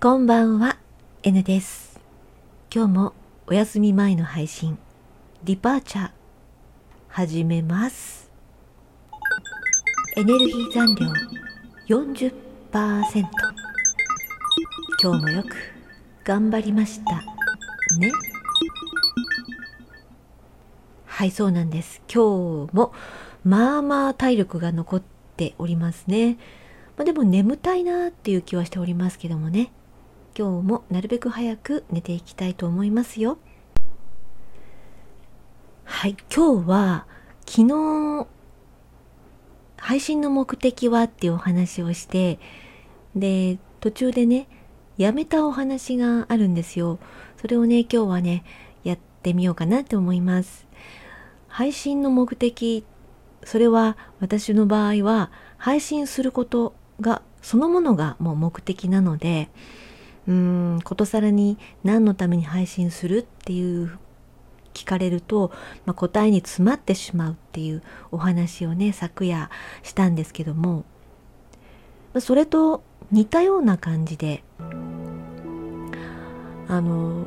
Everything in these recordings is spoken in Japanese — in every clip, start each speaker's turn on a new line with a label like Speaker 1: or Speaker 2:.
Speaker 1: こんばんは、N です。今日もお休み前の配信、ディパーチャー、始めます。エネルギー残量40%。今日もよく頑張りました。ね。はい、そうなんです。今日もまあまあ体力が残っておりますね。まあ、でも眠たいなっていう気はしておりますけどもね。今日もなるべく早く寝ていきたいと思いますよ。はい、今日は昨日配信の目的はっていうお話をして、で、途中でね、やめたお話があるんですよ。それをね、今日はね、やってみようかなって思います。配信の目的、それは私の場合は配信することがそのものがもう目的なので、うーん、ことさらに何のために配信するっていう聞かれると、まあ、答えに詰まってしまうっていうお話をね、昨夜したんですけども、それと似たような感じで、あの、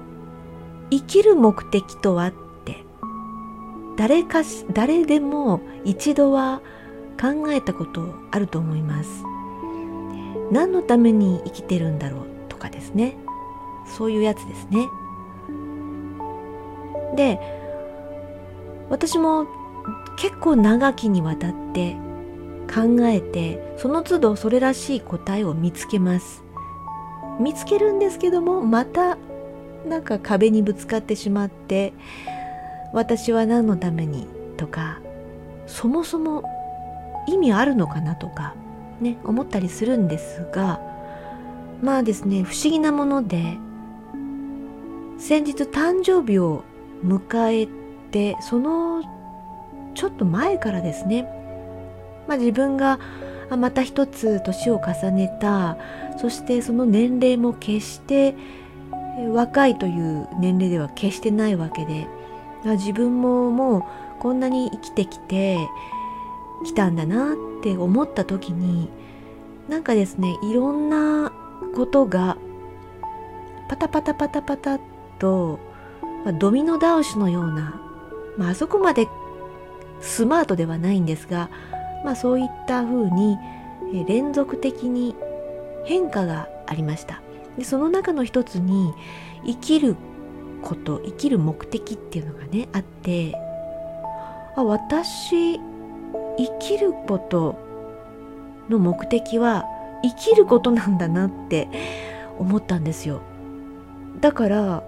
Speaker 1: 生きる目的とはって、誰かし、誰でも一度は考えたことあると思います。何のために生きてるんだろうかですね。そういうやつですね。で、私も結構長きにわたって考えて、その都度それらしい答えを見つけます。見つけるんですけども、またなんか壁にぶつかってしまって、私は何のためにとか、そもそも意味あるのかなとか、ね、思ったりするんですが、まあですね、不思議なもので、先日誕生日を迎えて、そのちょっと前からですね、まあ自分がまた一つ年を重ねた、そしてその年齢も決して若いという年齢では決してないわけで、自分ももうこんなに生きてきてきたんだなって思った時に、なんかですね、いろんなことがパタパタパタパタと、まあドミノ倒しのような、まあ、そこまでスマートではないんですが、まあそういった風に連続的に変化がありました。でその中の一つに生きること、生きる目的っていうのがね、あって、あ、私、生きることの目的は生きることなんだなって思ったんですよ。だから、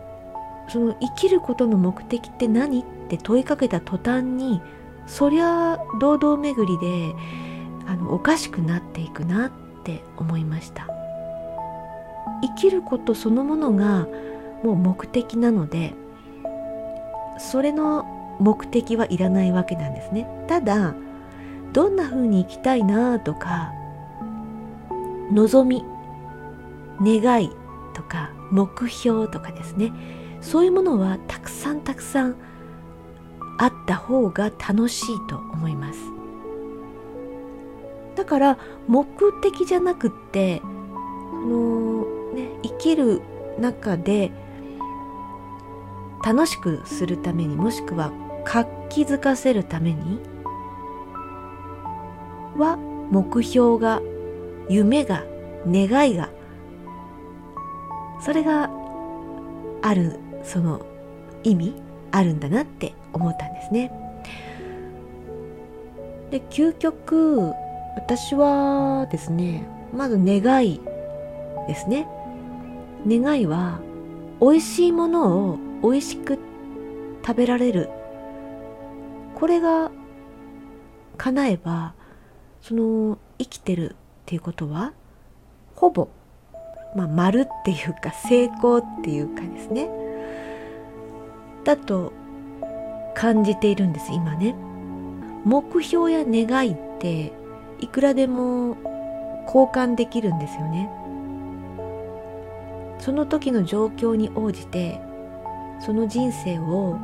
Speaker 1: その生きることの目的って何って問いかけた途端に、そりゃ堂々巡りであのおかしくなっていくなって思いました生きることそのものがもう目的なのでそれの目的はいらないわけなんですねただどんな風に生きたいなとか望み願いとか目標とかですね。そういうものはたくさんたくさんあった方が楽しいと思います。だから目的じゃなくってその、ね、生きる中で楽しくするためにもしくは活気づかせるためには目標が夢が願いがそれがあるその意味あるんだなって思ったんですね。で究極私はですねまず願いですね。願いは美味しいものを美味しく食べられるこれが叶えばその生きてるっていうことはほぼまあ丸っていうか成功っていうかですね。だと感じているんです今ね。目標や願いっていくらでも交換できるんですよね。その時の状況に応じてその人生を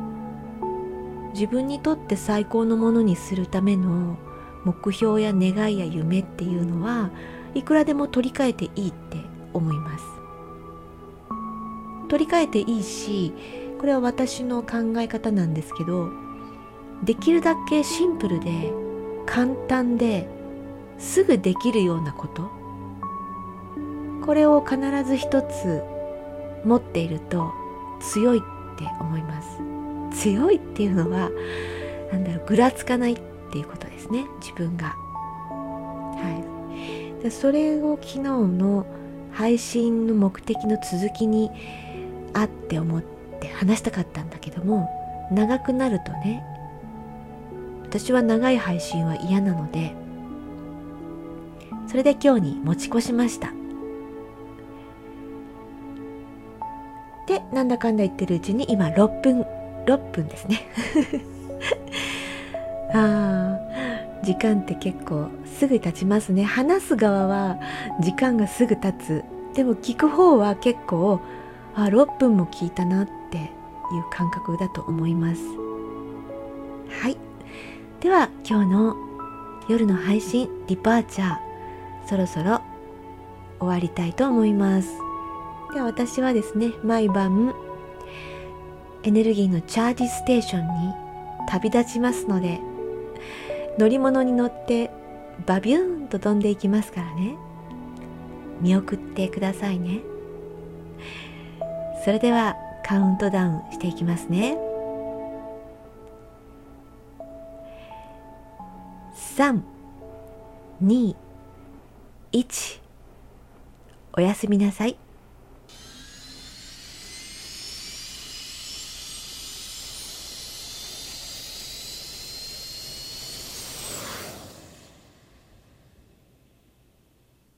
Speaker 1: 自分にとって最高のものにするための目標や願いや夢っていうのはいくらでも取り替えていいって思います。取り替えていいしこれは私の考え方なんですけどできるだけシンプルで簡単ですぐできるようなことこれを必ず一つ持っていると強いって思います。強いっていうのはなんだろうぐらつかないっていうことですね自分が。はい。でそれを昨日の配信の目的の続きにあって思って話したかったんだけども長くなるとね私は長い配信は嫌なのでそれで今日に持ち越しました。でなんだかんだ言ってるうちに今6分6分ですね。ああ時間って結構すぐ経ちますね。話す側は時間がすぐ経つ。でも聞く方は結構あ6分も聞いたなっていう感覚だと思います。はい。では今日の夜の配信ディパーチャーそろそろ終わりたいと思います。では私はですね毎晩エネルギーのチャージステーションに旅立ちますので乗り物に乗ってバビューンと飛んでいきますからね。見送ってくださいね。それではカウントダウンしていきますね。3 2 1おやすみなさい。